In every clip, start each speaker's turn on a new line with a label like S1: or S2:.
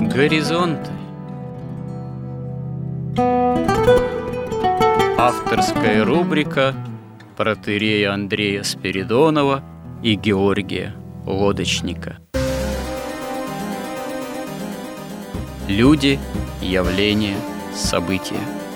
S1: Горизонты. Авторская рубрика протерея Андрея Спиридонова и Георгия Лодочника Люди, явления, события –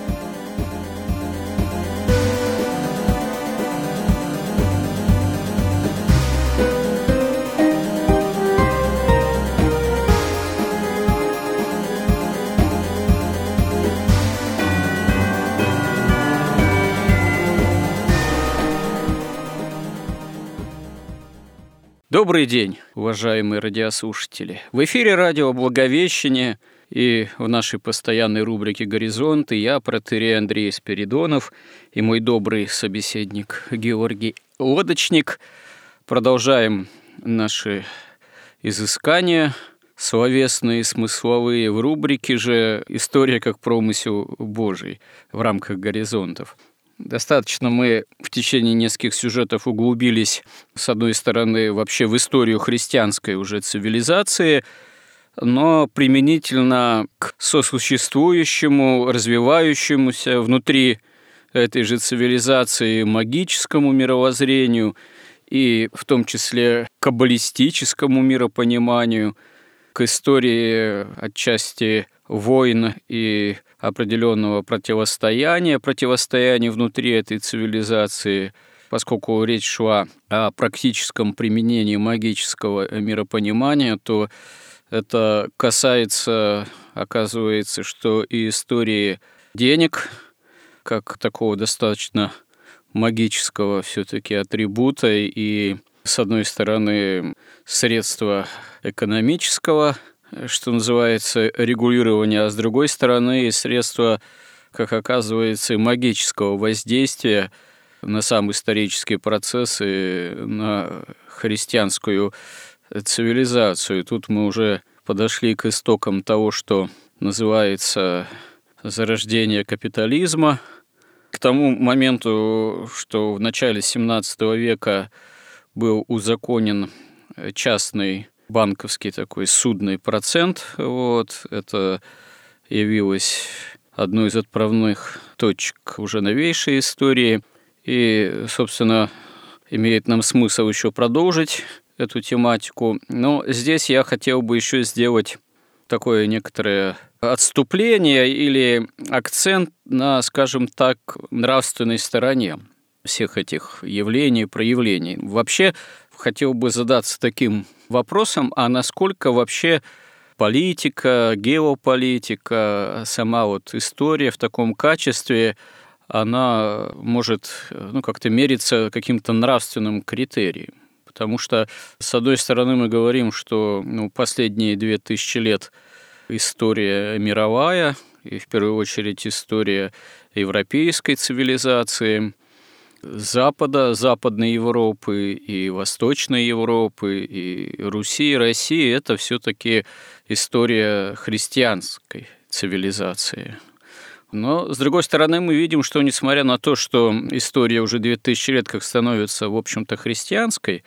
S1: Добрый день, уважаемые радиослушатели. В эфире радио «Благовещение» и в нашей постоянной рубрике «Горизонты» я, протерей Андрей Спиридонов и мой добрый собеседник Георгий Лодочник. Продолжаем наши изыскания словесные и смысловые в рубрике же «История как промысел Божий» в рамках «Горизонтов». Достаточно мы в течение нескольких сюжетов углубились, с одной стороны, вообще в историю христианской уже цивилизации, но применительно к сосуществующему, развивающемуся внутри этой же цивилизации магическому мировоззрению и в том числе каббалистическому миропониманию, к истории отчасти войн и определенного противостояния, противостояния внутри этой цивилизации, поскольку речь шла о практическом применении магического миропонимания, то это касается, оказывается, что и истории денег, как такого достаточно магического все-таки атрибута и, с одной стороны, средства экономического что называется, регулирование, а с другой стороны средства, как оказывается, магического воздействия на сам исторический процесс и на христианскую цивилизацию. Тут мы уже подошли к истокам того, что называется зарождение капитализма. К тому моменту, что в начале XVII века был узаконен частный банковский такой судный процент. Вот, это явилось одной из отправных точек уже новейшей истории. И, собственно, имеет нам смысл еще продолжить эту тематику. Но здесь я хотел бы еще сделать такое некоторое отступление или акцент на, скажем так, нравственной стороне всех этих явлений, проявлений. Вообще хотел бы задаться таким вопросом, а насколько вообще политика, геополитика, сама вот история в таком качестве, она может ну, как-то мериться каким-то нравственным критерием. Потому что, с одной стороны, мы говорим, что ну, последние две тысячи лет история мировая, и в первую очередь история европейской цивилизации, Запада, Западной Европы и Восточной Европы, и Руси, и России – это все таки история христианской цивилизации. Но, с другой стороны, мы видим, что, несмотря на то, что история уже 2000 лет как становится, в общем-то, христианской,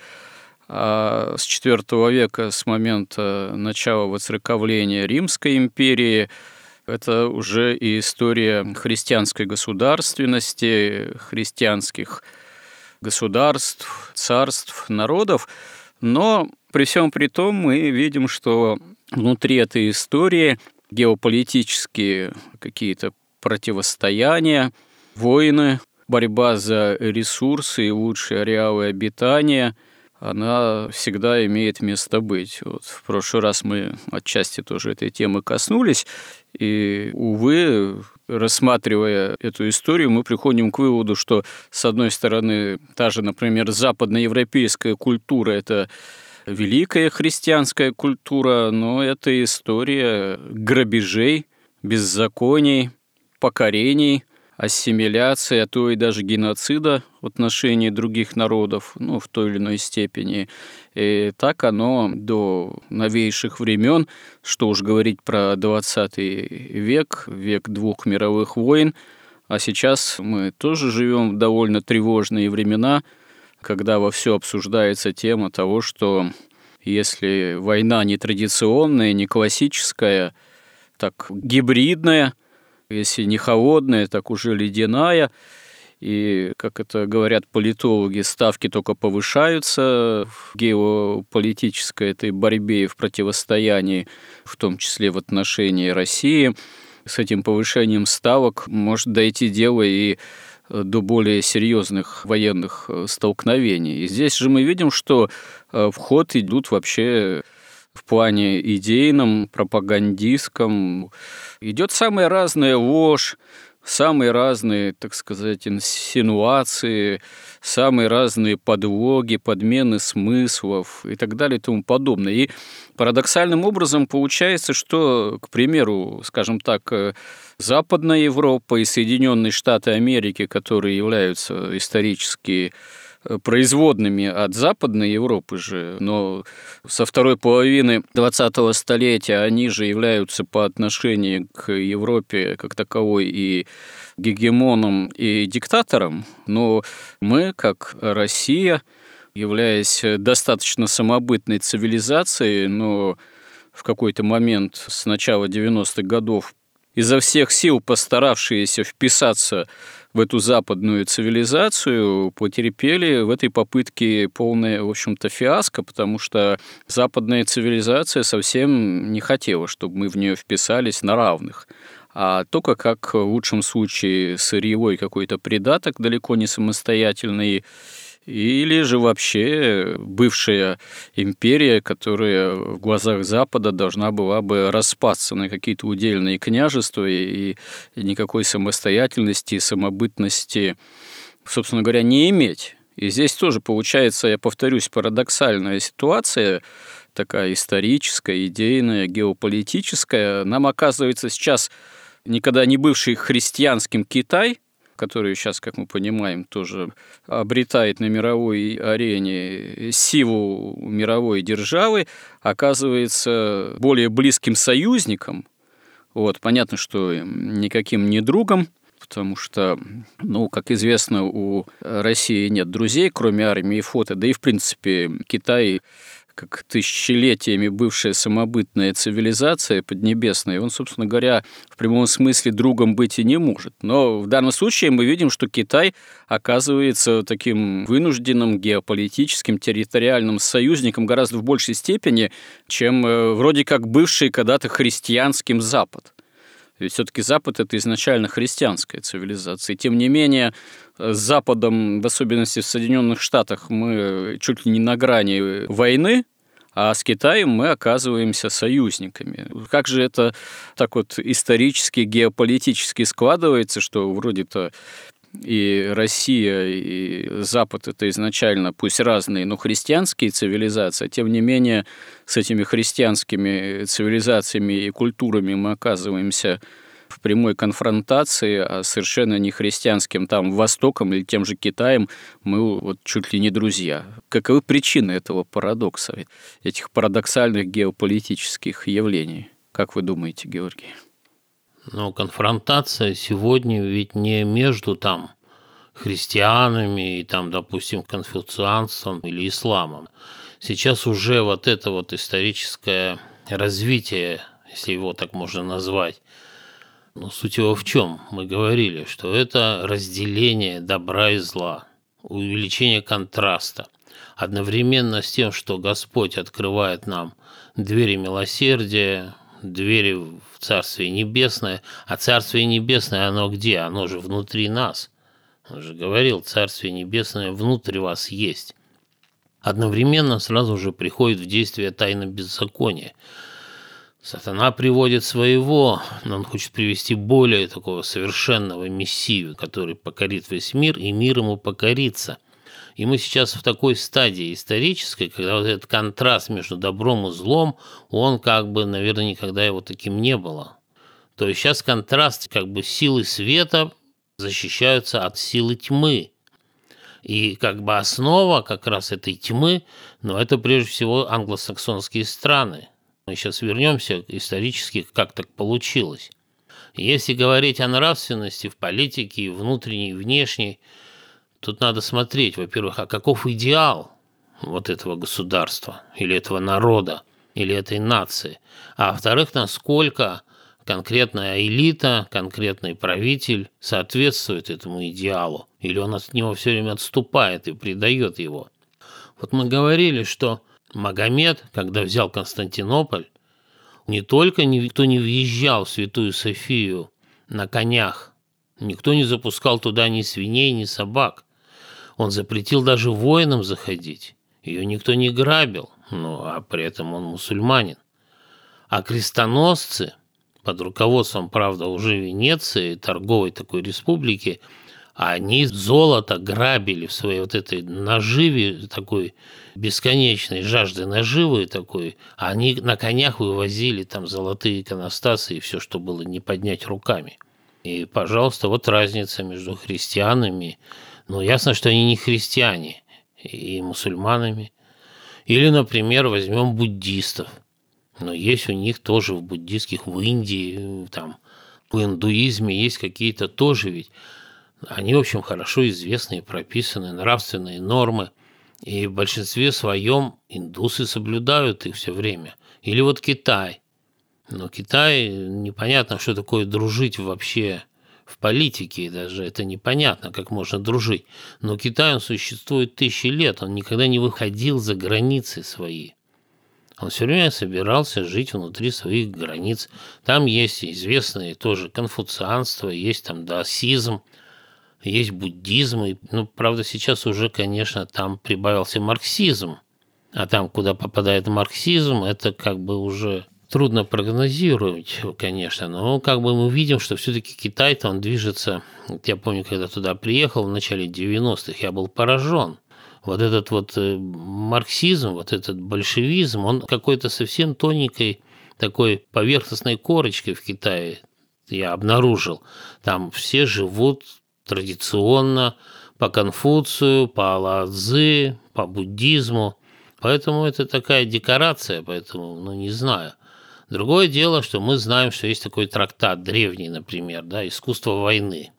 S1: а с IV века, с момента начала воцерковления Римской империи – это уже и история христианской государственности, христианских государств, царств, народов. Но при всем при том мы видим, что внутри этой истории геополитические какие-то противостояния, войны, борьба за ресурсы и лучшие ареалы обитания – она всегда имеет место быть. Вот в прошлый раз мы отчасти тоже этой темы коснулись, и, увы, рассматривая эту историю, мы приходим к выводу, что, с одной стороны, та же, например, западноевропейская культура – это великая христианская культура, но это история грабежей, беззаконий, покорений – ассимиляции, а то и даже геноцида в отношении других народов, ну, в той или иной степени. И так оно до новейших времен, что уж говорить про 20 век, век двух мировых войн, а сейчас мы тоже живем в довольно тревожные времена, когда во все обсуждается тема того, что если война не традиционная, не классическая, так гибридная, если не холодная, так уже ледяная, и, как это говорят политологи, ставки только повышаются в геополитической этой борьбе и в противостоянии, в том числе в отношении России. С этим повышением ставок может дойти дело и до более серьезных военных столкновений. И здесь же мы видим, что э, в ход идут вообще в плане идейном, пропагандистском. Идет самая разная ложь, самые разные, так сказать, инсинуации, самые разные подлоги, подмены смыслов и так далее и тому подобное. И парадоксальным образом получается, что, к примеру, скажем так, э, Западная Европа и Соединенные Штаты Америки, которые являются исторически производными от Западной Европы же, но со второй половины 20-го столетия они же являются по отношению к Европе как таковой и гегемоном и диктатором, но мы, как Россия, являясь достаточно самобытной цивилизацией, но в какой-то момент с начала 90-х годов изо всех сил постаравшиеся вписаться в эту западную цивилизацию, потерпели в этой попытке полное, в общем-то, фиаско, потому что западная цивилизация совсем не хотела, чтобы мы в нее вписались на равных. А только как в лучшем случае сырьевой какой-то придаток, далеко не самостоятельный, или же вообще бывшая империя, которая в глазах Запада должна была бы распасться на какие-то удельные княжества и, никакой самостоятельности самобытности, собственно говоря, не иметь. И здесь тоже получается, я повторюсь, парадоксальная ситуация, такая историческая, идейная, геополитическая. Нам оказывается сейчас никогда не бывший христианским Китай – который сейчас, как мы понимаем, тоже обретает на мировой арене силу мировой державы, оказывается более близким союзником. Вот, понятно, что никаким не другом, потому что, ну, как известно, у России нет друзей, кроме армии и флота, да и, в принципе, Китай как тысячелетиями бывшая самобытная цивилизация поднебесная, он, собственно говоря, в прямом смысле другом быть и не может. Но в данном случае мы видим, что Китай оказывается таким вынужденным геополитическим территориальным союзником гораздо в большей степени, чем э, вроде как бывший когда-то христианским Запад. Ведь все-таки Запад это изначально христианская цивилизация. И тем не менее, с Западом, в особенности в Соединенных Штатах, мы чуть ли не на грани войны, а с Китаем мы оказываемся союзниками. Как же это так вот исторически, геополитически складывается, что вроде-то и Россия, и Запад – это изначально, пусть разные, но христианские цивилизации, тем не менее с этими христианскими цивилизациями и культурами мы оказываемся в прямой конфронтации, а совершенно не христианским там Востоком или тем же Китаем мы вот чуть ли не друзья. Каковы причины этого парадокса, этих парадоксальных геополитических явлений? Как вы думаете, Георгий?
S2: Но конфронтация сегодня ведь не между там христианами и там, допустим, конфуцианством или исламом. Сейчас уже вот это вот историческое развитие, если его так можно назвать, но суть его в чем? Мы говорили, что это разделение добра и зла, увеличение контраста. Одновременно с тем, что Господь открывает нам двери милосердия, двери в Царствие Небесное. А Царствие Небесное, оно где? Оно же внутри нас. Он же говорил, Царствие Небесное внутри вас есть. Одновременно сразу же приходит в действие тайна беззакония – Сатана приводит своего, но он хочет привести более такого совершенного мессию, который покорит весь мир, и мир ему покорится. И мы сейчас в такой стадии исторической, когда вот этот контраст между добром и злом, он как бы, наверное, никогда его таким не было. То есть сейчас контраст как бы силы света защищаются от силы тьмы. И как бы основа как раз этой тьмы, но это прежде всего англосаксонские страны – мы сейчас вернемся исторически, как так получилось. Если говорить о нравственности в политике, внутренней и внешней, тут надо смотреть, во-первых, а каков идеал вот этого государства или этого народа или этой нации, а во-вторых, насколько конкретная элита, конкретный правитель соответствует этому идеалу, или он от него все время отступает и предает его. Вот мы говорили, что Магомед, когда взял Константинополь, не только никто не въезжал в Святую Софию на конях, никто не запускал туда ни свиней, ни собак. Он запретил даже воинам заходить. Ее никто не грабил, ну а при этом он мусульманин. А крестоносцы под руководством, правда, уже Венеции, торговой такой республики, они золото грабили в своей вот этой наживе, такой бесконечной жажды наживы такой, они на конях вывозили там золотые иконостасы и все, что было не поднять руками. И, пожалуйста, вот разница между христианами. Ну, ясно, что они не христиане, и мусульманами. Или, например, возьмем буддистов. Но есть у них тоже в буддистских, в Индии, там, в индуизме есть какие-то тоже ведь они, в общем, хорошо известные, прописаны нравственные нормы, и в большинстве своем индусы соблюдают их все время. Или вот Китай. Но Китай, непонятно, что такое дружить вообще в политике, даже это непонятно, как можно дружить. Но Китай, он существует тысячи лет, он никогда не выходил за границы свои. Он все время собирался жить внутри своих границ. Там есть известные тоже конфуцианство, есть там даосизм – есть буддизм, и, ну, правда, сейчас уже, конечно, там прибавился марксизм, а там, куда попадает марксизм, это как бы уже трудно прогнозировать, конечно, но как бы мы видим, что все-таки Китай-то он движется, я помню, когда туда приехал в начале 90-х, я был поражен. Вот этот вот э, марксизм, вот этот большевизм, он какой-то совсем тоненькой такой поверхностной корочкой в Китае я обнаружил. Там все живут традиционно по Конфуцию, по Ладзы, по буддизму. Поэтому это такая декорация, поэтому, ну, не знаю. Другое дело, что мы знаем, что есть такой трактат древний, например, да, «Искусство войны».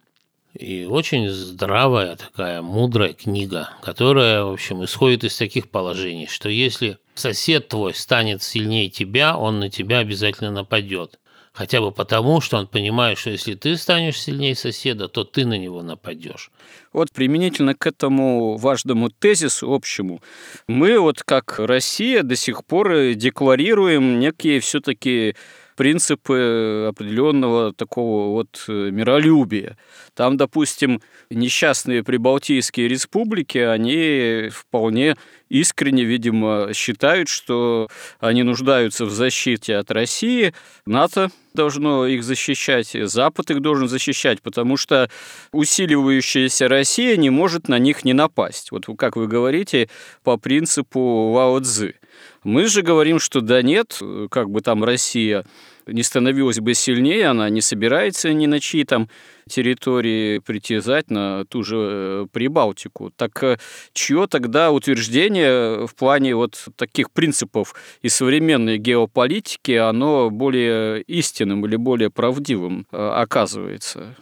S2: И очень здравая такая мудрая книга, которая, в общем, исходит из таких положений, что если сосед твой станет сильнее тебя, он на тебя обязательно нападет. Хотя бы потому, что он понимает, что если ты станешь сильнее соседа, то ты на него нападешь.
S1: Вот применительно к этому важному тезису общему, мы вот как Россия до сих пор декларируем некие все-таки принципы определенного такого вот э, миролюбия. Там, допустим, несчастные прибалтийские республики, они вполне искренне, видимо, считают, что они нуждаются в защите от России. НАТО должно их защищать, Запад их должен защищать, потому что усиливающаяся Россия не может на них не напасть. Вот как вы говорите, по принципу Вао Цзы. Мы же говорим, что да нет, как бы там Россия не становилась бы сильнее, она не собирается ни на чьи там территории притязать на ту же э, Прибалтику. Так э, чье тогда утверждение в плане вот таких принципов и современной геополитики, оно более истинным или более правдивым э, оказывается?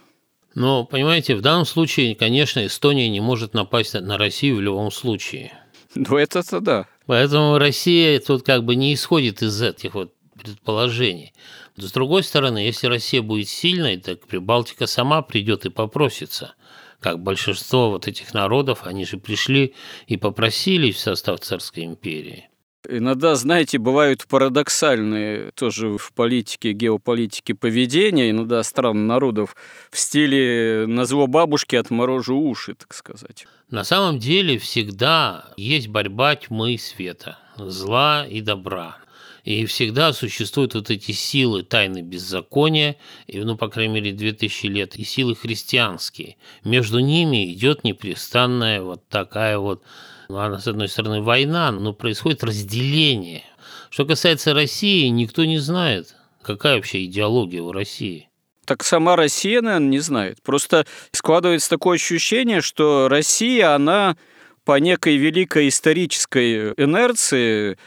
S2: Но, понимаете, в данном случае, конечно, Эстония не может напасть на Россию в любом случае.
S1: Ну, это-то да.
S2: Поэтому Россия тут как бы не исходит из этих вот предположений. С другой стороны, если Россия будет сильной, так Прибалтика сама придет и попросится. Как большинство вот этих народов, они же пришли и попросились в состав Царской империи.
S1: Иногда, знаете, бывают парадоксальные тоже в политике, геополитике поведения, иногда стран народов в стиле «на зло бабушки отморожу уши», так сказать.
S2: На самом деле всегда есть борьба тьмы и света, зла и добра. И всегда существуют вот эти силы тайны беззакония, и, ну, по крайней мере, 2000 лет, и силы христианские. Между ними идет непрестанная вот такая вот, ну, она, с одной стороны, война, но происходит разделение. Что касается России, никто не знает, какая вообще идеология у России.
S1: Так сама Россия, наверное, не знает. Просто складывается такое ощущение, что Россия, она по некой великой исторической инерции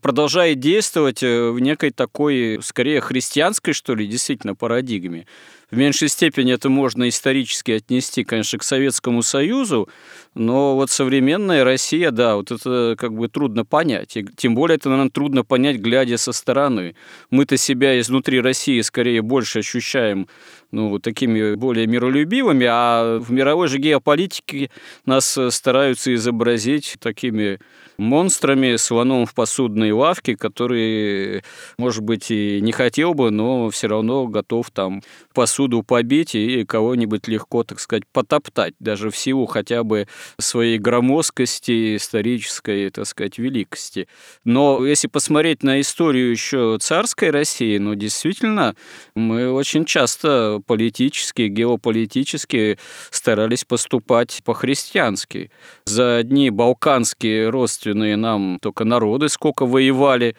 S1: продолжает действовать э, в некой такой, скорее, христианской, что ли, действительно, парадигме. В меньшей степени это можно исторически отнести, конечно, к Советскому Союзу, но вот современная Россия, да, вот это как бы трудно понять. И тем более это, наверное, трудно понять, глядя со стороны. Мы-то себя изнутри России скорее больше ощущаем ну, такими более миролюбивыми, а в мировой же геополитике нас стараются изобразить такими монстрами, слоном в посудной лавке, который, может быть, и не хотел бы, но все равно готов там посуду побить и кого-нибудь легко, так сказать, потоптать, даже в силу хотя бы своей громоздкости, исторической, так сказать, великости. Но если посмотреть на историю еще царской России, ну, действительно, мы очень часто политически, геополитически старались поступать по-христиански. За одни балканские родственные нам только народы сколько воевали,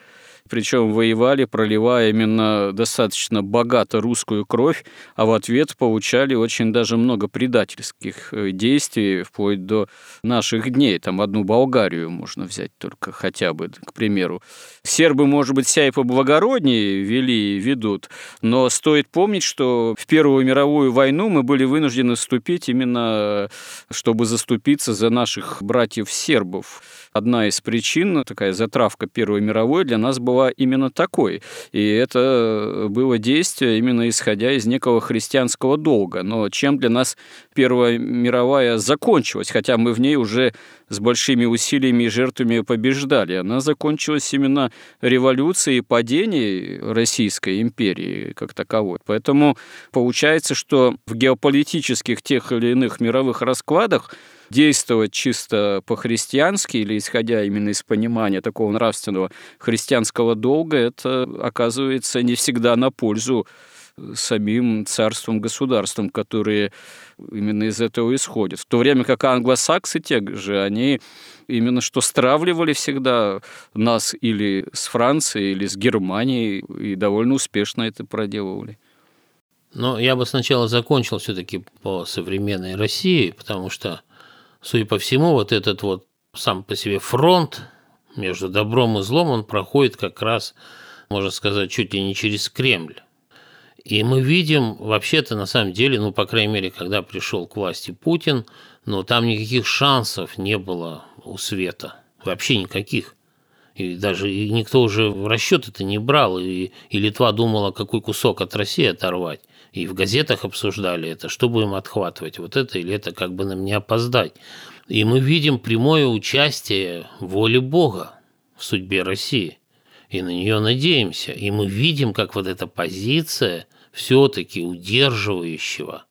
S1: причем воевали, проливая именно достаточно богато русскую кровь, а в ответ получали очень даже много предательских э, действий, вплоть до наших дней. Там одну Болгарию можно взять только хотя бы, к примеру. Сербы, может быть, себя и поблагороднее вели и ведут, но стоит помнить, что в Первую мировую войну мы были вынуждены вступить именно, чтобы заступиться за наших братьев-сербов. Одна из причин, такая затравка Первой мировой для нас была была именно такой. И это было действие именно исходя из некого христианского долга. Но чем для нас Первая мировая закончилась, хотя мы в ней уже с большими усилиями и жертвами побеждали. Она закончилась именно революцией и падением Российской империи как таковой. Поэтому получается, что в геополитических тех или иных мировых раскладах действовать чисто по-христиански или исходя именно из понимания такого нравственного христианского долга, это оказывается не всегда на пользу самим царством, государством, которые именно из этого исходят. В то время как англосаксы те же, они именно что стравливали всегда нас или с Францией, или с Германией, и довольно успешно это проделывали.
S2: Но я бы сначала закончил все-таки по современной России, потому что судя по всему, вот этот вот сам по себе фронт между добром и злом, он проходит как раз, можно сказать, чуть ли не через Кремль. И мы видим, вообще-то, на самом деле, ну, по крайней мере, когда пришел к власти Путин, ну, там никаких шансов не было у Света. Вообще никаких. И даже никто уже в расчет это не брал. И, и Литва думала, какой кусок от России оторвать и в газетах обсуждали это, что будем отхватывать, вот это или это, как бы нам не опоздать. И мы видим прямое участие воли Бога в судьбе России. И на нее надеемся. И мы видим, как вот эта позиция все-таки удерживающего –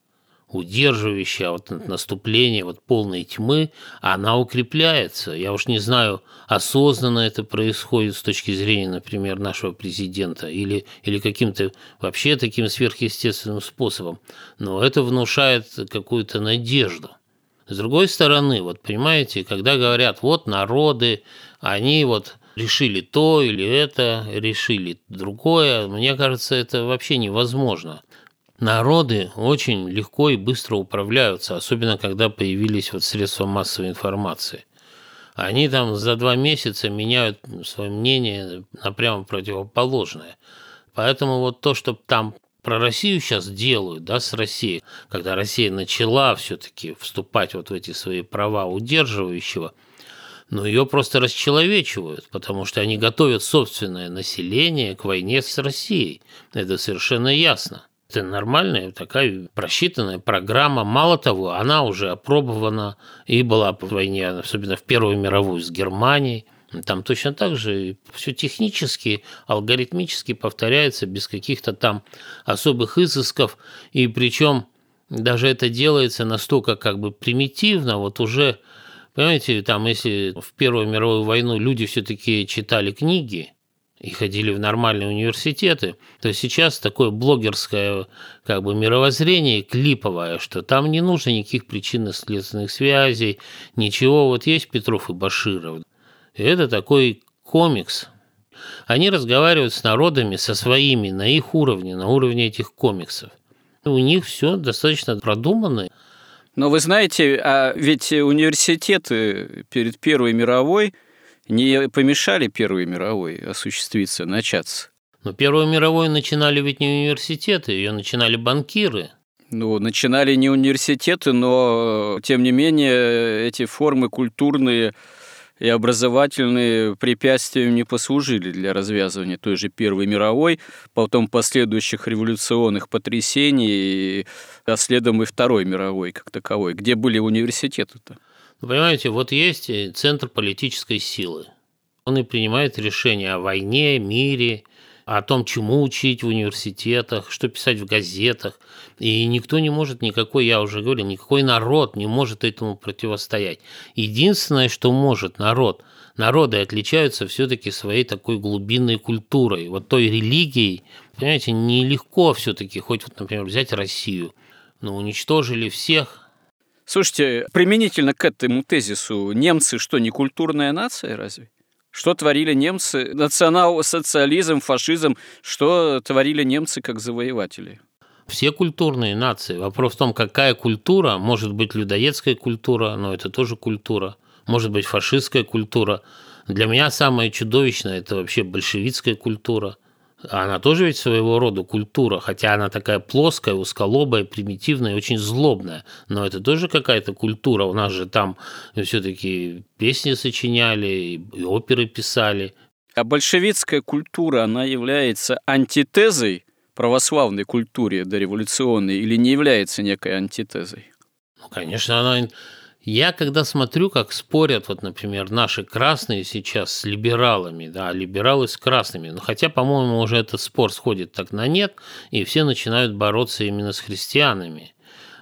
S2: удерживающая вот наступление вот полной тьмы, она укрепляется. Я уж не знаю, осознанно это происходит с точки зрения, например, нашего президента или, или каким-то вообще таким сверхъестественным способом, но это внушает какую-то надежду. С другой стороны, вот понимаете, когда говорят, вот народы, они вот решили то или это, решили другое, мне кажется, это вообще невозможно. Народы очень легко и быстро управляются, особенно когда появились вот средства массовой информации. Они там за два месяца меняют свое мнение на прямо противоположное. Поэтому вот то, что там про Россию сейчас делают, да, с Россией, когда Россия начала все-таки вступать вот в эти свои права удерживающего, но ее просто расчеловечивают, потому что они готовят собственное население к войне с Россией. Это совершенно ясно. Это нормальная такая просчитанная программа. Мало того, она уже опробована и была по войне, особенно в Первую мировую с Германией. Там точно так же все технически, алгоритмически повторяется без каких-то там особых изысков. И причем даже это делается настолько как бы примитивно, вот уже, понимаете, там если в Первую мировую войну люди все-таки читали книги, и ходили в нормальные университеты, то сейчас такое блогерское как бы мировоззрение клиповое, что там не нужно никаких причинно-следственных связей, ничего. Вот есть Петров и Баширов. И это такой комикс. Они разговаривают с народами, со своими, на их уровне, на уровне этих комиксов. У них все достаточно продумано.
S1: Но вы знаете, а ведь университеты перед Первой мировой – не помешали Первой мировой осуществиться, начаться?
S2: Но Первую мировую начинали ведь не университеты, ее начинали банкиры.
S1: Ну, начинали не университеты, но, тем не менее, эти формы культурные и образовательные препятствием не послужили для развязывания той же Первой мировой, потом последующих революционных потрясений, а следом и Второй мировой как таковой. Где были университеты-то?
S2: Вы понимаете, вот есть центр политической силы. Он и принимает решения о войне, мире, о том, чему учить в университетах, что писать в газетах. И никто не может, никакой, я уже говорил, никакой народ не может этому противостоять. Единственное, что может народ, народы отличаются все-таки своей такой глубинной культурой, вот той религией. Понимаете, нелегко все-таки, хоть, вот, например, взять Россию, но уничтожили всех,
S1: Слушайте, применительно к этому тезису, немцы что, не культурная нация разве? Что творили немцы? Национал-социализм, фашизм. Что творили немцы как завоеватели?
S2: Все культурные нации. Вопрос в том, какая культура. Может быть, людоедская культура, но это тоже культура. Может быть, фашистская культура. Для меня самое чудовищное – это вообще большевистская культура – она тоже ведь своего рода культура, хотя она такая плоская, узколобая, примитивная очень злобная. Но это тоже какая-то культура. У нас же там все-таки песни сочиняли, и оперы писали.
S1: А большевистская культура, она является антитезой православной культуре дореволюционной или не является некой антитезой?
S2: Ну, конечно, она я когда смотрю, как спорят, вот, например, наши красные сейчас с либералами, да, либералы с красными, ну, хотя, по-моему, уже этот спор сходит так на нет, и все начинают бороться именно с христианами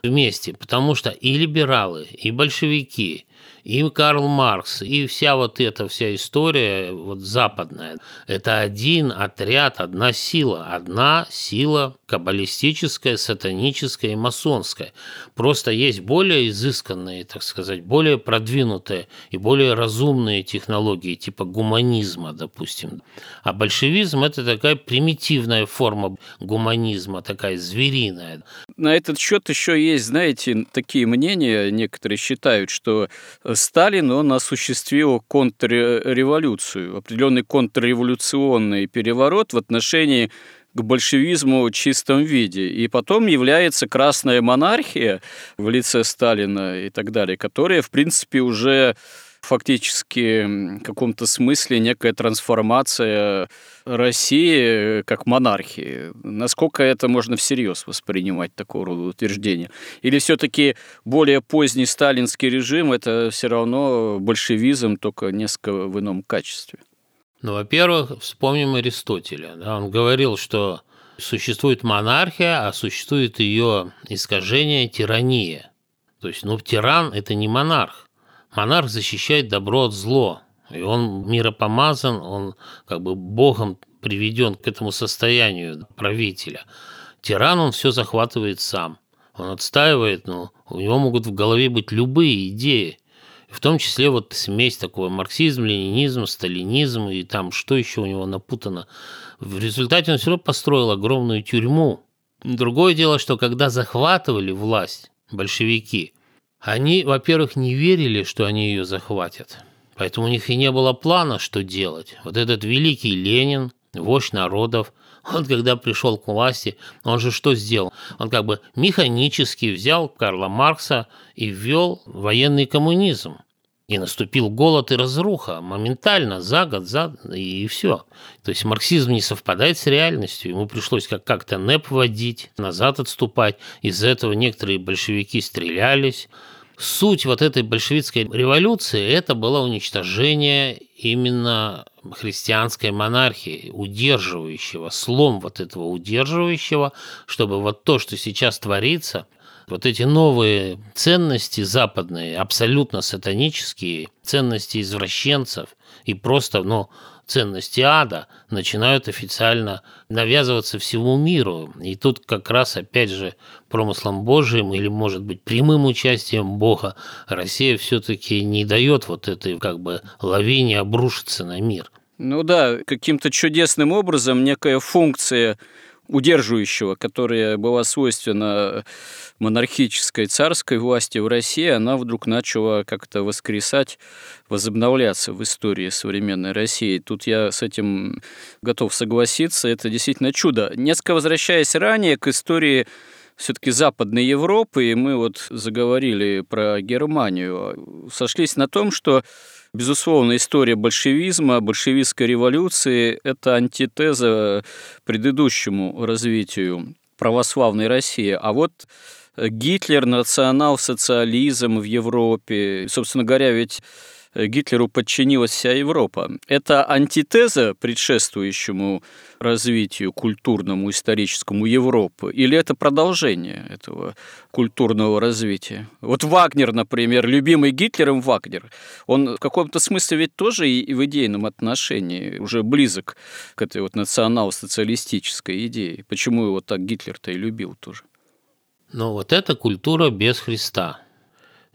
S2: вместе, потому что и либералы, и большевики, и Карл Маркс, и вся вот эта вся история вот западная, это один отряд, одна сила, одна сила каббалистическая, сатаническая и масонская. Просто есть более изысканные, так сказать, более продвинутые и более разумные технологии, типа гуманизма, допустим. А большевизм – это такая примитивная форма гуманизма, такая звериная.
S1: На этот счет еще есть, знаете, такие мнения, некоторые считают, что Сталин, он осуществил контрреволюцию, определенный контрреволюционный переворот в отношении к большевизму в чистом виде. И потом является красная монархия в лице Сталина и так далее, которая, в принципе, уже фактически в каком-то смысле некая трансформация России как монархии. Насколько это можно всерьез воспринимать такого рода утверждение? Или все-таки более поздний сталинский режим это все равно большевизм, только несколько в ином качестве?
S2: Ну, во-первых, вспомним Аристотеля. Да, он говорил, что существует монархия, а существует ее искажение, тирания. То есть, ну, тиран – это не монарх. Монарх защищает добро от зло, и он миропомазан, он как бы Богом приведен к этому состоянию правителя. Тиран, он все захватывает сам. Он отстаивает, но у него могут в голове быть любые идеи. В том числе вот смесь такого марксизм, ленинизм, сталинизм и там что еще у него напутано. В результате он все равно построил огромную тюрьму. Другое дело, что когда захватывали власть большевики, они, во-первых, не верили, что они ее захватят. Поэтому у них и не было плана, что делать. Вот этот великий Ленин, вождь народов, он когда пришел к власти, он же что сделал? Он как бы механически взял Карла Маркса и ввел военный коммунизм. И наступил голод и разруха моментально, за год, за и все. То есть марксизм не совпадает с реальностью. Ему пришлось как- как-то НЭП вводить, назад отступать. Из-за этого некоторые большевики стрелялись, суть вот этой большевистской революции – это было уничтожение именно христианской монархии, удерживающего, слом вот этого удерживающего, чтобы вот то, что сейчас творится, вот эти новые ценности западные, абсолютно сатанические, ценности извращенцев и просто, ну, ценности ада начинают официально навязываться всему миру. И тут как раз, опять же, промыслом Божьим или, может быть, прямым участием Бога Россия все-таки не дает вот этой как бы лавине обрушиться на мир.
S1: Ну да, каким-то чудесным образом некая функция удерживающего, которая была свойственна монархической царской власти в России, она вдруг начала как-то воскресать, возобновляться в истории современной России. Тут я с этим готов согласиться, это действительно чудо. Несколько возвращаясь ранее к истории все-таки Западной Европы, и мы вот заговорили про Германию, сошлись на том, что Безусловно, история большевизма, большевистской революции – это антитеза предыдущему развитию православной России. А вот Гитлер, национал-социализм в Европе, собственно говоря, ведь Гитлеру подчинилась вся Европа. Это антитеза предшествующему развитию культурному, историческому Европы? Или это продолжение этого культурного развития? Вот Вагнер, например, любимый Гитлером Вагнер, он в каком-то смысле ведь тоже и в идейном отношении уже близок к этой вот национал-социалистической идее. Почему его так Гитлер-то и любил тоже?
S2: Ну вот это культура без Христа –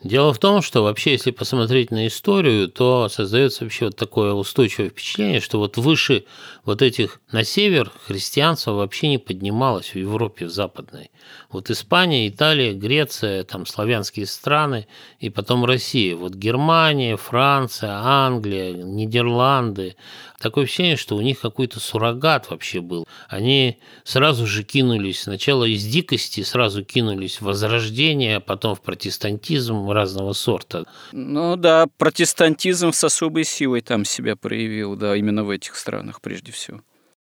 S2: Дело в том, что вообще, если посмотреть на историю, то создается вообще вот такое устойчивое впечатление, что вот выше вот этих на север христианство вообще не поднималось в Европе в западной. Вот Испания, Италия, Греция, там славянские страны и потом Россия. Вот Германия, Франция, Англия, Нидерланды. Такое ощущение, что у них какой-то суррогат вообще был. Они сразу же кинулись, сначала из дикости сразу кинулись в возрождение, а потом в протестантизм разного сорта.
S1: Ну да, протестантизм с особой силой там себя проявил, да, именно в этих странах прежде всего.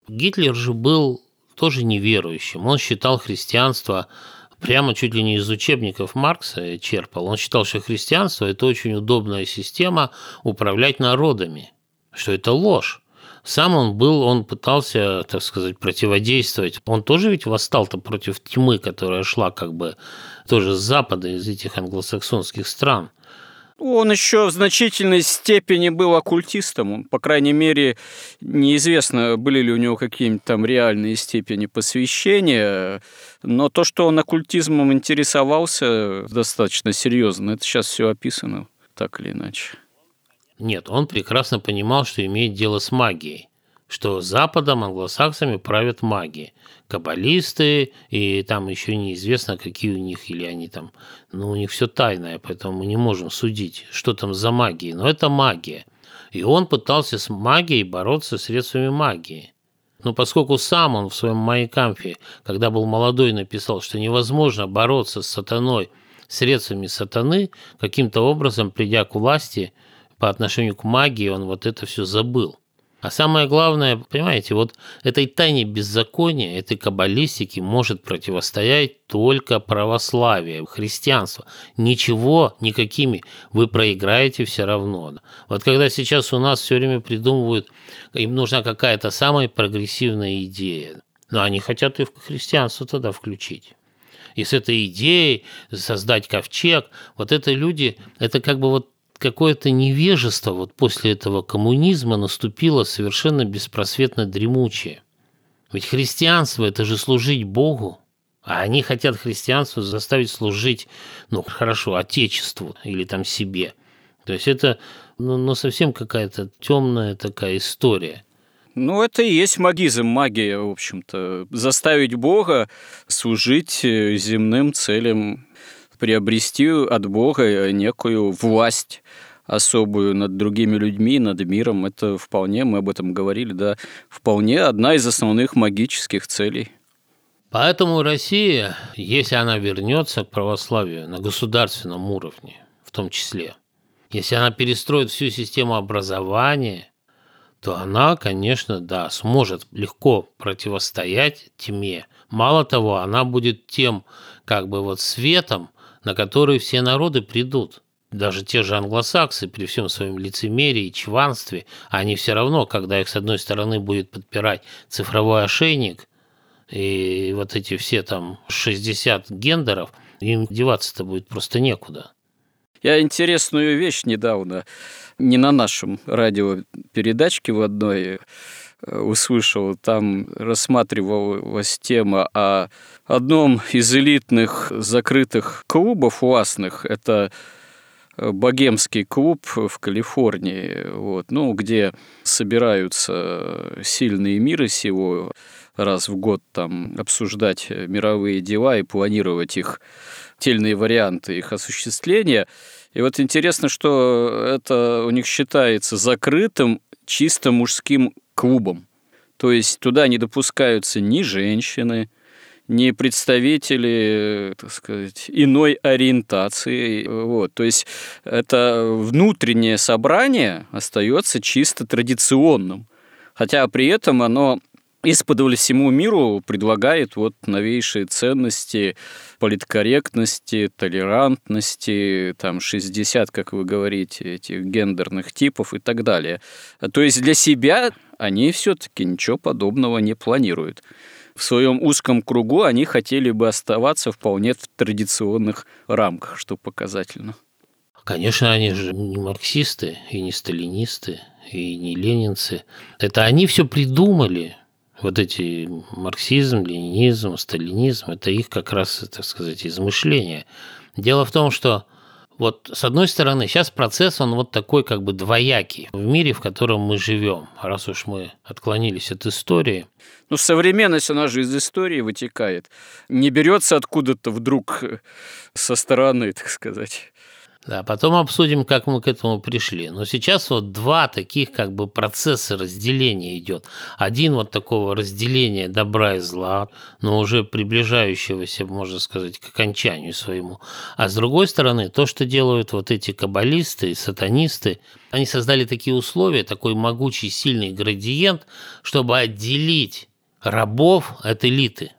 S2: Гитлер же был тоже неверующим. Он считал христианство прямо чуть ли не из учебников Маркса черпал. Он считал, что христианство – это очень удобная система управлять народами, что это ложь. Сам он был, он пытался, так сказать, противодействовать. Он тоже ведь восстал-то против тьмы, которая шла как бы тоже с запада, из этих англосаксонских стран.
S1: Он еще в значительной степени был оккультистом. По крайней мере, неизвестно, были ли у него какие-нибудь там реальные степени посвящения. Но то, что он оккультизмом интересовался достаточно серьезно, это сейчас все описано так или иначе.
S2: Нет, он прекрасно понимал, что имеет дело с магией, что Западом, англосаксами правят маги каббалисты, и там еще неизвестно, какие у них, или они там, ну, у них все тайное, поэтому мы не можем судить, что там за магия, но это магия. И он пытался с магией бороться средствами магии. Но поскольку сам он в своем Майкамфе, когда был молодой, написал, что невозможно бороться с сатаной средствами сатаны, каким-то образом, придя к власти по отношению к магии, он вот это все забыл. А самое главное, понимаете, вот этой тайне беззакония, этой каббалистики может противостоять только православие, христианство. Ничего, никакими вы проиграете все равно. Вот когда сейчас у нас все время придумывают, им нужна какая-то самая прогрессивная идея, но они хотят и в христианство тогда включить. И с этой идеей создать ковчег, вот это люди, это как бы вот какое-то невежество вот после этого коммунизма наступило совершенно беспросветно дремучее. Ведь христианство – это же служить Богу, а они хотят христианство заставить служить, ну, хорошо, Отечеству или там себе. То есть это ну, ну, совсем какая-то темная такая история.
S1: Ну, это и есть магизм, магия, в общем-то. Заставить Бога служить э, земным целям приобрести от Бога некую власть особую над другими людьми, над миром. Это вполне, мы об этом говорили, да, вполне одна из основных магических целей.
S2: Поэтому Россия, если она вернется к православию на государственном уровне, в том числе, если она перестроит всю систему образования, то она, конечно, да, сможет легко противостоять тьме. Мало того, она будет тем, как бы вот светом, на который все народы придут. Даже те же англосаксы при всем своем лицемерии и чванстве, они все равно, когда их с одной стороны будет подпирать цифровой ошейник и вот эти все там 60 гендеров, им деваться-то будет просто некуда.
S1: Я интересную вещь недавно не на нашем радиопередачке в одной услышал, там рассматривалась тема о одном из элитных закрытых клубов властных. Это богемский клуб в Калифорнии, вот, ну, где собираются сильные мира сего, раз в год там обсуждать мировые дела и планировать их тельные варианты их осуществления. И вот интересно, что это у них считается закрытым чисто мужским клубом. То есть туда не допускаются ни женщины, ни представители, так сказать, иной ориентации. Вот. То есть это внутреннее собрание остается чисто традиционным. Хотя при этом оно исподволь всему миру предлагает вот новейшие ценности политкорректности, толерантности, там 60, как вы говорите, этих гендерных типов и так далее. То есть для себя они все-таки ничего подобного не планируют. В своем узком кругу они хотели бы оставаться вполне в традиционных рамках, что показательно.
S2: Конечно, они же не марксисты и не сталинисты и не ленинцы. Это они все придумали, вот эти марксизм, ленинизм, сталинизм, это их как раз, так сказать, измышления. Дело в том, что вот с одной стороны, сейчас процесс, он вот такой как бы двоякий в мире, в котором мы живем. Раз уж мы отклонились от истории.
S1: Ну, современность, она же из истории вытекает. Не берется откуда-то вдруг со стороны, так сказать.
S2: Да, потом обсудим, как мы к этому пришли. Но сейчас вот два таких как бы процесса разделения идет. Один вот такого разделения добра и зла, но уже приближающегося, можно сказать, к окончанию своему. А с другой стороны, то, что делают вот эти каббалисты и сатанисты, они создали такие условия, такой могучий, сильный градиент, чтобы отделить рабов от элиты.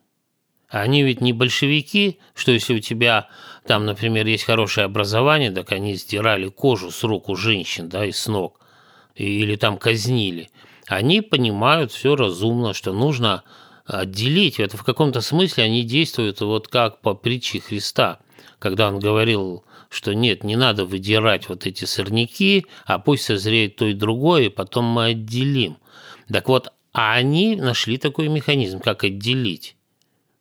S2: Они ведь не большевики, что если у тебя там, например, есть хорошее образование, так они сдирали кожу с рук у женщин, да, и с ног, или там казнили. Они понимают все разумно, что нужно отделить. Это в каком-то смысле они действуют вот как по притче Христа, когда он говорил, что нет, не надо выдирать вот эти сорняки, а пусть созреет то и другое, и потом мы отделим. Так вот, а они нашли такой механизм, как отделить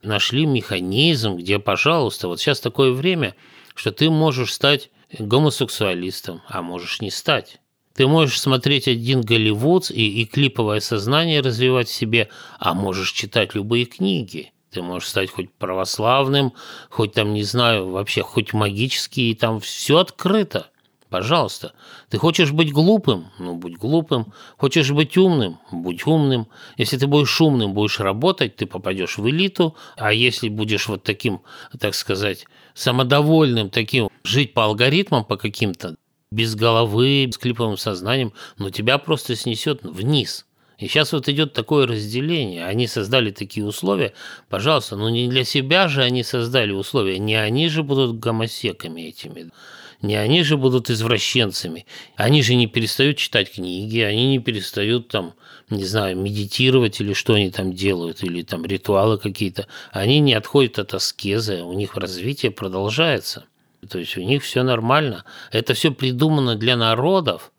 S2: нашли механизм, где, пожалуйста, вот сейчас такое время, что ты можешь стать гомосексуалистом, а можешь не стать. Ты можешь смотреть один Голливуд и, и клиповое сознание развивать в себе, а можешь читать любые книги. Ты можешь стать хоть православным, хоть там, не знаю, вообще хоть магический, там все открыто. Пожалуйста. Ты хочешь быть глупым? Ну, будь глупым. Хочешь быть умным? Будь умным. Если ты будешь умным, будешь работать, ты попадешь в элиту. А если будешь вот таким, так сказать, самодовольным, таким, жить по алгоритмам, по каким-то, без головы, с клиповым сознанием, ну, тебя просто снесет вниз. И сейчас вот идет такое разделение. Они создали такие условия. Пожалуйста, ну не для себя же они создали условия. Не они же будут гомосеками этими. Не они же будут извращенцами. Они же не перестают читать книги, они не перестают там, не знаю, медитировать или что они там делают, или там ритуалы какие-то. Они не отходят от аскезы, у них развитие продолжается. То есть у них все нормально. Это все придумано для народов,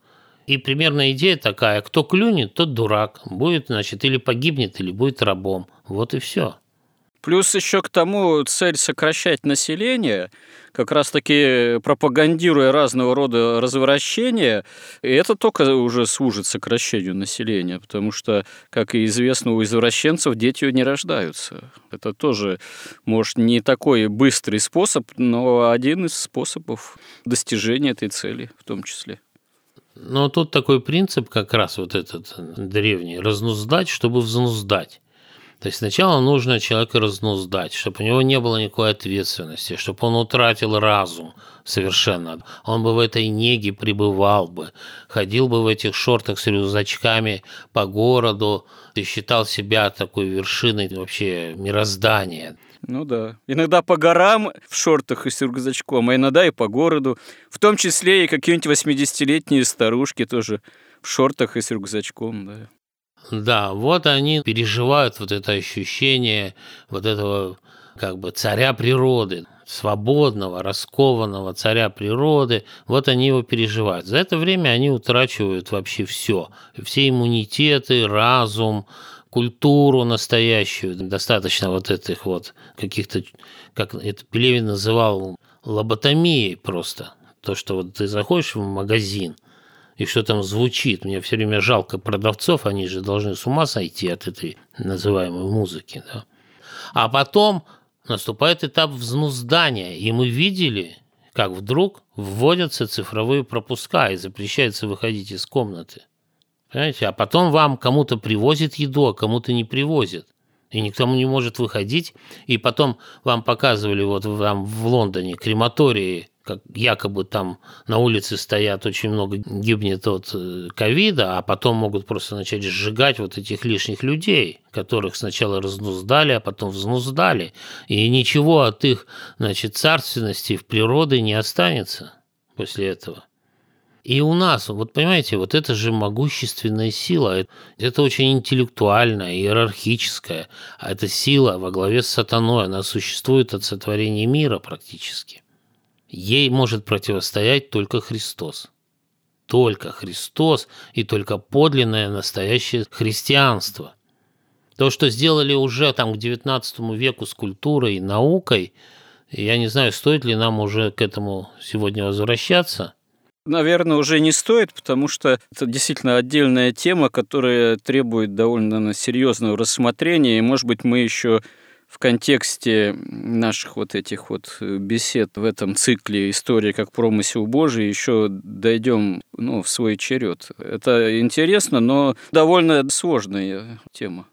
S2: и примерно идея такая, кто клюнет, тот дурак. Будет, значит, или погибнет, или будет рабом. Вот и все.
S1: Плюс еще к тому цель сокращать население, как раз-таки пропагандируя разного рода развращения, и это только уже служит сокращению населения, потому что, как и известно, у извращенцев дети не рождаются. Это тоже, может, не такой быстрый способ, но один из способов достижения этой цели в том числе.
S2: Но тут такой принцип как раз вот этот древний – разнуздать, чтобы взнуздать. То есть сначала нужно человека разнуздать, чтобы у него не было никакой ответственности, чтобы он утратил разум совершенно. Он бы в этой неге пребывал бы, ходил бы в этих шортах с рюкзачками по городу и считал себя такой вершиной вообще мироздания.
S1: Ну да. Иногда по горам в шортах и с рюкзачком, а иногда и по городу. В том числе и какие-нибудь 80-летние старушки тоже в шортах и с рюкзачком, да.
S2: Да, вот они переживают вот это ощущение вот этого как бы царя природы, свободного, раскованного царя природы, вот они его переживают. За это время они утрачивают вообще все. Все иммунитеты, разум, культуру настоящую. Достаточно вот этих вот каких-то, как это Пелевин называл, лоботомией просто. То, что вот ты заходишь в магазин – и что там звучит. Мне все время жалко продавцов, они же должны с ума сойти от этой называемой музыки. Да? А потом наступает этап взнуздания, и мы видели, как вдруг вводятся цифровые пропуска и запрещается выходить из комнаты. Понимаете? А потом вам кому-то привозят еду, а кому-то не привозят. И никто не может выходить. И потом вам показывали вот вам в Лондоне крематории как якобы там на улице стоят, очень много гибнет от э, ковида, а потом могут просто начать сжигать вот этих лишних людей, которых сначала разнуздали, а потом взнуздали. И ничего от их значит, царственности в природе не останется после этого. И у нас, вот понимаете, вот это же могущественная сила, это очень интеллектуальная, иерархическая, а это сила во главе с сатаной, она существует от сотворения мира практически. Ей может противостоять только Христос. Только Христос и только подлинное настоящее христианство. То, что сделали уже там к XIX веку с культурой и наукой, я не знаю, стоит ли нам уже к этому сегодня возвращаться –
S1: Наверное, уже не стоит, потому что это действительно отдельная тема, которая требует довольно серьезного рассмотрения, и, может быть, мы еще в контексте наших вот этих вот э, бесед в этом цикле истории как промысел Божий еще дойдем ну, в свой черед. Это интересно, но довольно сложная тема.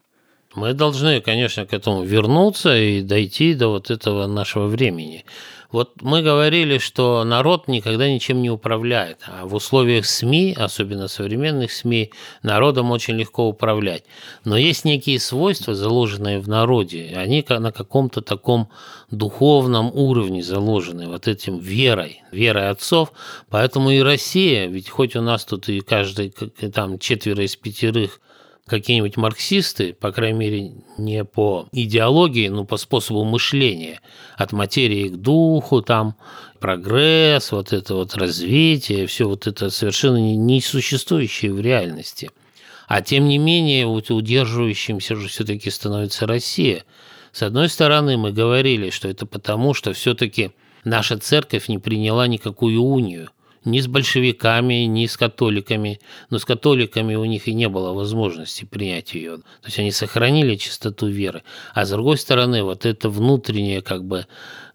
S2: Мы должны, конечно, к этому вернуться и дойти до вот этого нашего времени. Вот мы говорили, что народ никогда ничем не управляет, а в условиях СМИ, особенно современных СМИ, народом очень легко управлять. Но есть некие свойства, заложенные в народе, они на каком-то таком духовном уровне заложены, вот этим верой, верой отцов. Поэтому и Россия, ведь хоть у нас тут и каждый там четверо из пятерых какие-нибудь марксисты, по крайней мере, не по идеологии, но по способу мышления, от материи к духу, там, прогресс, вот это вот развитие, все вот это совершенно несуществующее в реальности. А тем не менее, вот удерживающимся же все-таки становится Россия. С одной стороны, мы говорили, что это потому, что все-таки наша церковь не приняла никакую унию, ни с большевиками, ни с католиками. Но с католиками у них и не было возможности принять ее. То есть они сохранили чистоту веры. А с другой стороны, вот это внутреннее, как бы,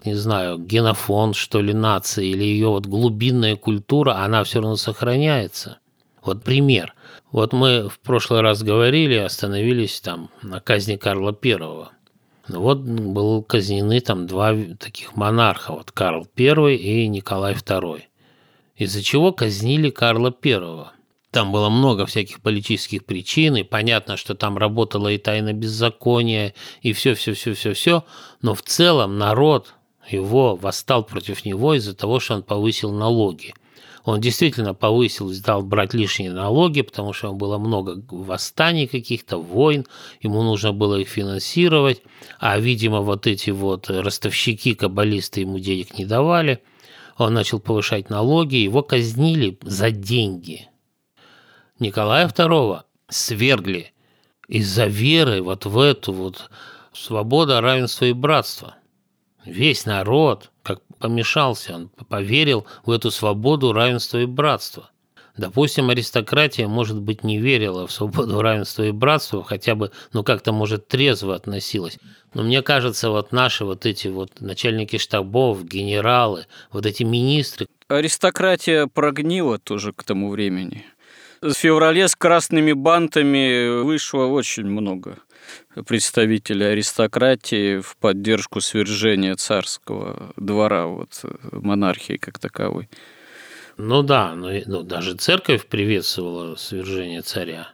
S2: не знаю, генофонд, что ли, нации, или ее вот глубинная культура, она все равно сохраняется. Вот пример. Вот мы в прошлый раз говорили, остановились там на казни Карла Первого. Ну вот был казнены там два таких монарха, вот Карл I и Николай II из-за чего казнили Карла I. Там было много всяких политических причин, и понятно, что там работала и тайна беззакония, и все-все-все-все-все, но в целом народ его восстал против него из-за того, что он повысил налоги. Он действительно повысил, стал брать лишние налоги, потому что было много восстаний каких-то, войн, ему нужно было их финансировать, а, видимо, вот эти вот ростовщики, каббалисты ему денег не давали – он начал повышать налоги, его казнили за деньги. Николая II свергли из-за веры вот в эту вот свобода, равенство и братство. Весь народ, как помешался, он поверил в эту свободу, равенство и братство. Допустим, аристократия, может быть, не верила в свободу, равенство и братство, хотя бы, ну, как-то, может, трезво относилась. Но мне кажется, вот наши вот эти вот начальники штабов, генералы, вот эти министры...
S1: Аристократия прогнила тоже к тому времени. В феврале с красными бантами вышло очень много представителей аристократии в поддержку свержения царского двора, вот монархии как таковой.
S2: Ну да, но ну, даже церковь приветствовала свержение царя.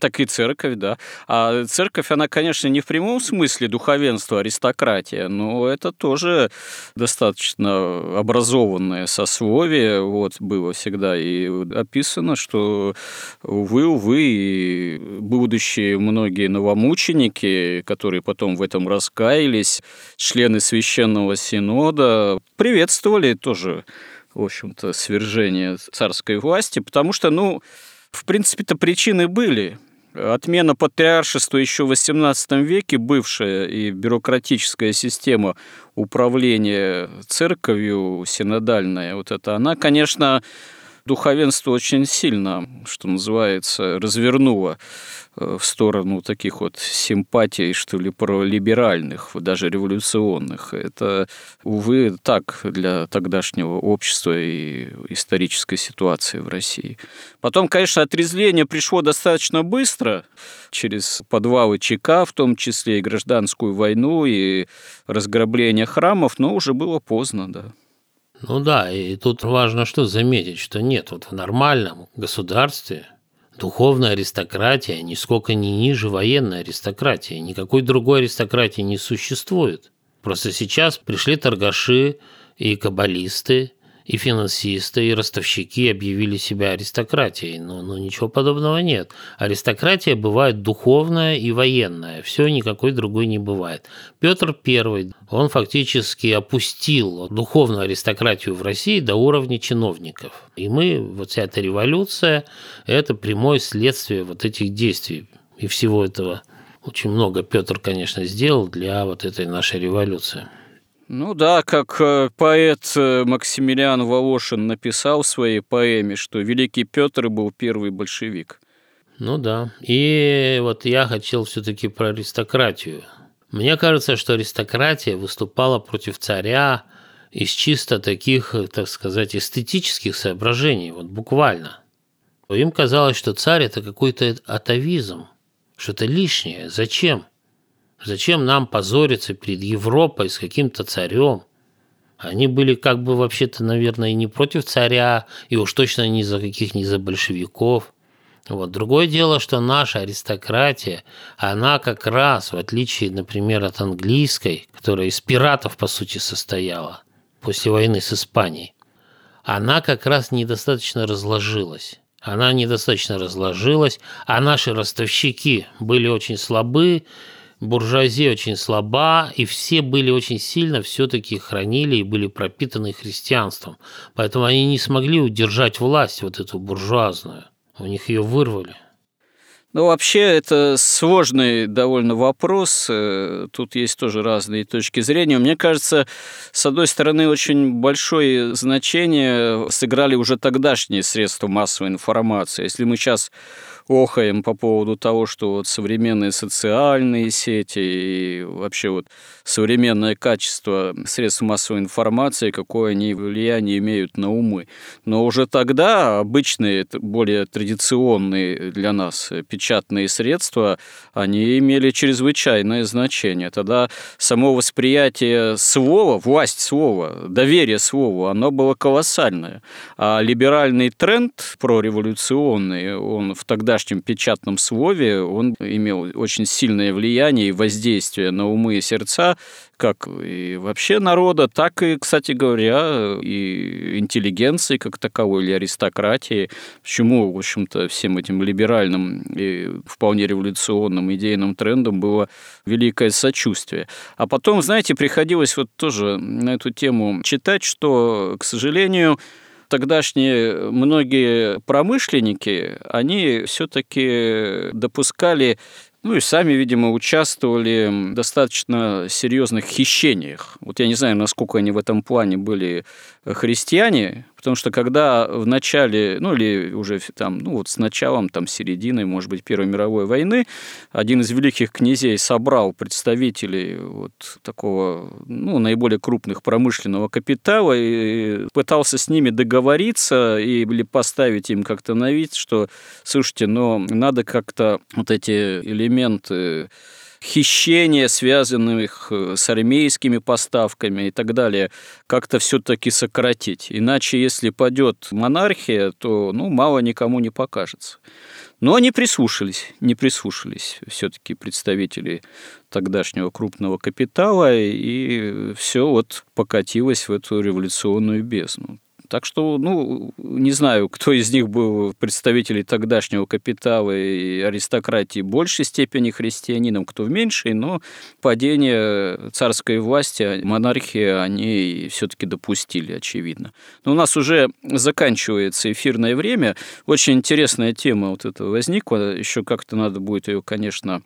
S1: Так и церковь, да. А церковь, она, конечно, не в прямом смысле духовенство, аристократия, но это тоже достаточно образованное сословие. Вот было всегда и описано, что, увы, увы, будущие многие новомученики, которые потом в этом раскаялись, члены священного синода, приветствовали тоже в общем-то, свержение царской власти, потому что, ну, в принципе-то причины были. Отмена патриаршества еще в XVIII веке, бывшая и бюрократическая система управления церковью, синодальная, вот это, она, конечно, духовенство очень сильно, что называется, развернуло э, в сторону таких вот симпатий, что ли, пролиберальных, даже революционных. Это, увы, так для тогдашнего общества и исторической ситуации в России. Потом, конечно, отрезвление пришло достаточно быстро, через подвалы ЧК, в том числе и гражданскую войну, и разграбление храмов, но уже было поздно, да.
S2: Ну да, и тут важно что заметить, что нет, вот в нормальном государстве духовная аристократия нисколько не ниже военной аристократии. Никакой другой аристократии не существует. Просто сейчас пришли торгаши и каббалисты, и финансисты, и ростовщики объявили себя аристократией. Но, но ничего подобного нет. Аристократия бывает духовная и военная. Все никакой другой не бывает. Петр I, он фактически опустил духовную аристократию в России до уровня чиновников. И мы, вот вся эта революция, это прямое следствие вот этих действий и всего этого. Очень много Петр, конечно, сделал для вот этой нашей революции.
S1: Ну да, как э, поэт э, Максимилиан Волошин написал в своей поэме, что Великий Петр был первый большевик.
S2: Ну да. И вот я хотел все-таки про аристократию. Мне кажется, что аристократия выступала против царя из чисто таких, так сказать, эстетических соображений, вот буквально. Им казалось, что царь – это какой-то атовизм, что-то лишнее. Зачем? Зачем нам позориться перед Европой с каким-то царем? Они были как бы вообще-то, наверное, и не против царя, и уж точно ни за каких, ни за большевиков. Вот. Другое дело, что наша аристократия, она как раз, в отличие, например, от английской, которая из пиратов, по сути, состояла после войны с Испанией, она как раз недостаточно разложилась. Она недостаточно разложилась, а наши ростовщики были очень слабы, буржуазия очень слаба, и все были очень сильно все-таки хранили и были пропитаны христианством. Поэтому они не смогли удержать власть, вот эту буржуазную. У них ее вырвали.
S1: Ну, вообще, это сложный довольно вопрос. Э, тут есть тоже разные точки зрения. Мне кажется, с одной стороны, очень большое значение сыграли уже тогдашние средства массовой информации. Если мы сейчас охаем по поводу того, что вот современные социальные сети и вообще вот современное качество средств массовой информации, какое они влияние имеют на умы. Но уже тогда обычные, более традиционные для нас печатные средства, они имели чрезвычайное значение. Тогда само восприятие слова, власть слова, доверие слову, оно было колоссальное. А либеральный тренд прореволюционный, он в тогда тогдашнем печатном слове он имел очень сильное влияние и воздействие на умы и сердца как и вообще народа, так и, кстати говоря, и интеллигенции как таковой, или аристократии. Почему, в общем-то, всем этим либеральным и вполне революционным идейным трендом было великое сочувствие. А потом, знаете, приходилось вот тоже на эту тему читать, что, к сожалению, тогдашние многие промышленники, они все-таки допускали ну и сами, видимо, участвовали в достаточно серьезных хищениях. Вот я не знаю, насколько они в этом плане были христиане, потому что когда в начале, ну или уже там, ну вот с началом, там, серединой, может быть, Первой мировой войны, один из великих князей собрал представителей вот такого, ну, наиболее крупных промышленного капитала и пытался с ними договориться или поставить им как-то на вид, что, слушайте, но надо как-то вот эти элементы хищения, связанных э, с армейскими поставками и так далее, как-то все-таки сократить. Иначе, если падет монархия, то ну, мало никому не покажется. Но они прислушались, не прислушались все-таки представители тогдашнего крупного капитала, и все вот покатилось в эту революционную бездну. Так что, ну, не знаю, кто из них был представителей тогдашнего капитала и аристократии в большей степени христианином, кто в меньшей, но падение царской власти, монархии они все-таки допустили, очевидно. Но у нас уже заканчивается эфирное время. Очень интересная тема вот эта возникла. Еще как-то надо будет ее, конечно,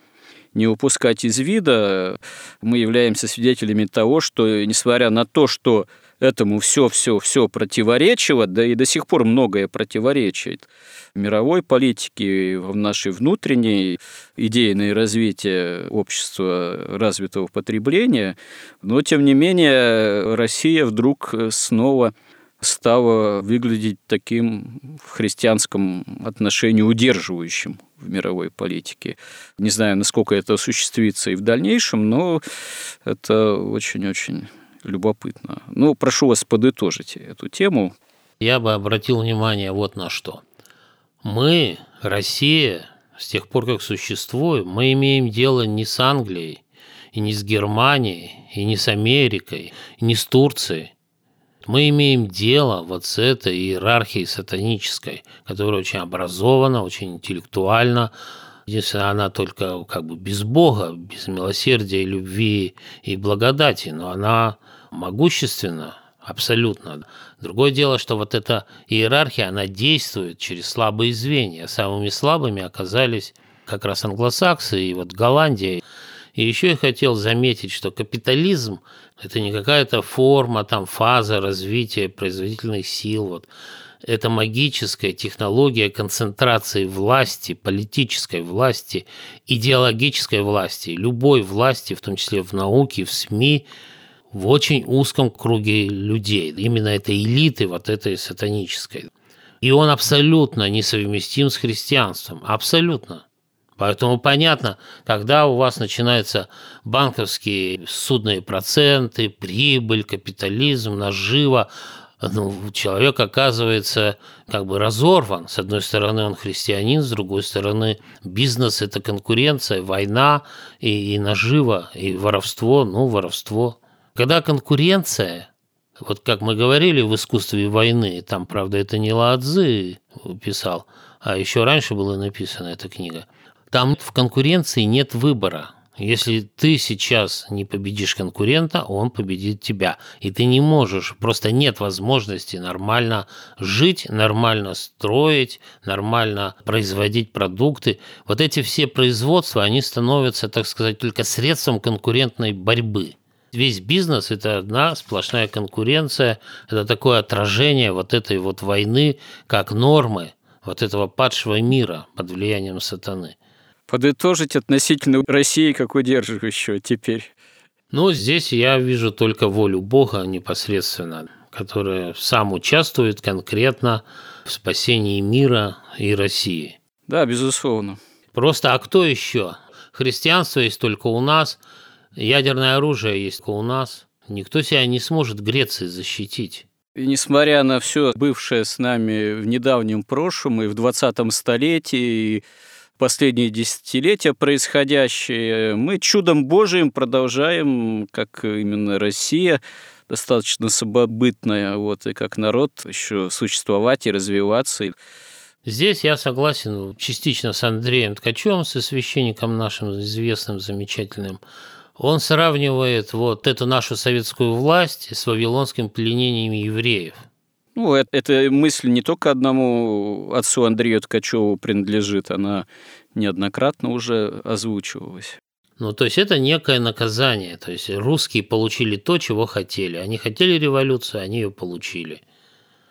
S1: не упускать из вида. Мы являемся свидетелями того, что, несмотря на то, что этому все-все-все противоречило, да и до сих пор многое противоречит в мировой политике, в нашей внутренней идейное развитие общества развитого потребления, но тем не менее Россия вдруг снова стала выглядеть таким в христианском отношении удерживающим в мировой политике. Не знаю, насколько это осуществится и в дальнейшем, но это очень-очень любопытно. Ну, прошу вас подытожить эту тему.
S2: Я бы обратил внимание вот на что. Мы, Россия, с тех пор, как существуем, мы имеем дело не с Англией, и не с Германией, и не с Америкой, и не с Турцией. Мы имеем дело вот с этой иерархией сатанической, которая очень образована, очень интеллектуальна, если она только как бы без Бога, без милосердия, любви и благодати, но она могущественна абсолютно. Другое дело, что вот эта иерархия, она действует через слабые звенья. Самыми слабыми оказались как раз англосаксы и вот Голландия. И еще я хотел заметить, что капитализм – это не какая-то форма, там, фаза развития производительных сил. Вот. Это магическая технология концентрации власти, политической власти, идеологической власти, любой власти, в том числе в науке, в СМИ, в очень узком круге людей. Именно этой элиты, вот этой сатанической. И он абсолютно несовместим с христианством. Абсолютно. Поэтому понятно, когда у вас начинаются банковские судные проценты, прибыль, капитализм, нажива, ну, человек оказывается как бы разорван. С одной стороны, он христианин, с другой стороны, бизнес – это конкуренция, война и, и нажива, и воровство, ну, воровство. Когда конкуренция, вот как мы говорили в искусстве войны, там, правда, это не Ладзы писал, а еще раньше была написана эта книга – там в конкуренции нет выбора. Если ты сейчас не победишь конкурента, он победит тебя. И ты не можешь, просто нет возможности нормально жить, нормально строить, нормально производить продукты. Вот эти все производства, они становятся, так сказать, только средством конкурентной борьбы. Весь бизнес – это одна сплошная конкуренция, это такое отражение вот этой вот войны, как нормы вот этого падшего мира под влиянием сатаны
S1: подытожить относительно России, как удерживающего теперь?
S2: Ну, здесь я вижу только волю Бога непосредственно, которая сам участвует конкретно в спасении мира и России.
S1: Да, безусловно.
S2: Просто а кто еще? Христианство есть только у нас, ядерное оружие есть у нас. Никто себя не сможет Греции защитить.
S1: И несмотря на все бывшее с нами в недавнем прошлом и в 20 столетии, и последние десятилетия происходящее, мы чудом Божиим продолжаем, как именно Россия, достаточно самобытная, вот, и как народ еще существовать и развиваться.
S2: Здесь я согласен частично с Андреем Ткачевым, со священником нашим известным, замечательным. Он сравнивает вот эту нашу советскую власть с вавилонским пленением евреев –
S1: ну, это, эта мысль не только одному отцу Андрею Ткачеву принадлежит, она неоднократно уже озвучивалась.
S2: Ну, то есть это некое наказание. То есть русские получили то, чего хотели. Они хотели революцию, они ее получили.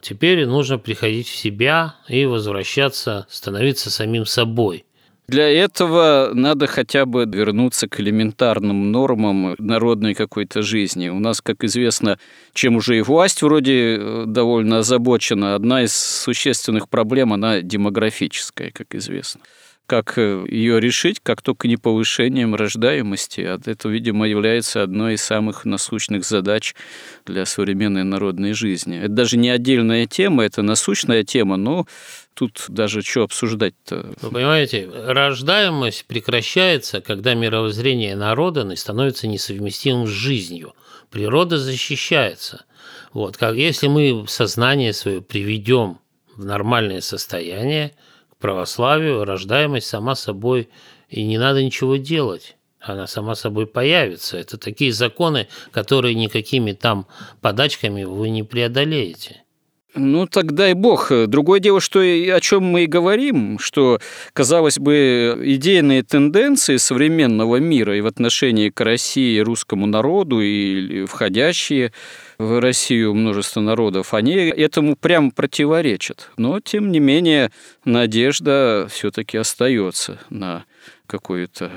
S2: Теперь нужно приходить в себя и возвращаться, становиться самим собой.
S1: Для этого надо хотя бы вернуться к элементарным нормам народной какой-то жизни. У нас, как известно, чем уже и власть вроде э, довольно озабочена, одна из существенных проблем, она демографическая, как известно как э, ее решить, как только не повышением рождаемости. А это, видимо, является одной из самых насущных задач для современной народной жизни. Это даже не отдельная тема, это насущная тема, но тут даже что обсуждать-то?
S2: Вы понимаете, рождаемость прекращается, когда мировоззрение народа становится несовместимым с жизнью. Природа защищается. Вот, как если мы сознание свое приведем в нормальное состояние, православию, рождаемость сама собой, и не надо ничего делать она сама собой появится. Это такие законы, которые никакими там подачками вы не преодолеете.
S1: Ну, тогда и бог. Другое дело, что о чем мы и говорим, что, казалось бы, идейные тенденции современного мира и в отношении к России, русскому народу, и входящие в Россию множество народов, они этому прямо противоречат. Но, тем не менее, надежда все-таки остается на какое-то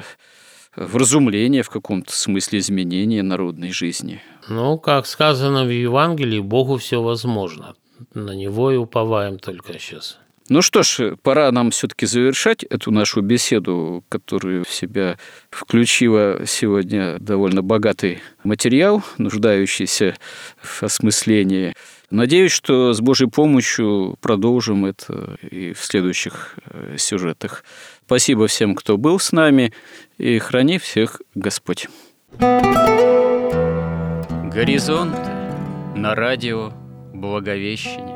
S1: вразумление в каком-то смысле изменения народной жизни.
S2: Ну, как сказано в Евангелии, Богу все возможно. На него и уповаем только сейчас.
S1: Ну что ж, пора нам все-таки завершать эту нашу беседу, которую в себя включила сегодня довольно богатый материал, нуждающийся в осмыслении. Надеюсь, что с Божьей помощью продолжим это и в следующих э, сюжетах. Спасибо всем, кто был с нами, и храни всех Господь. Горизонт на радио Благовещение.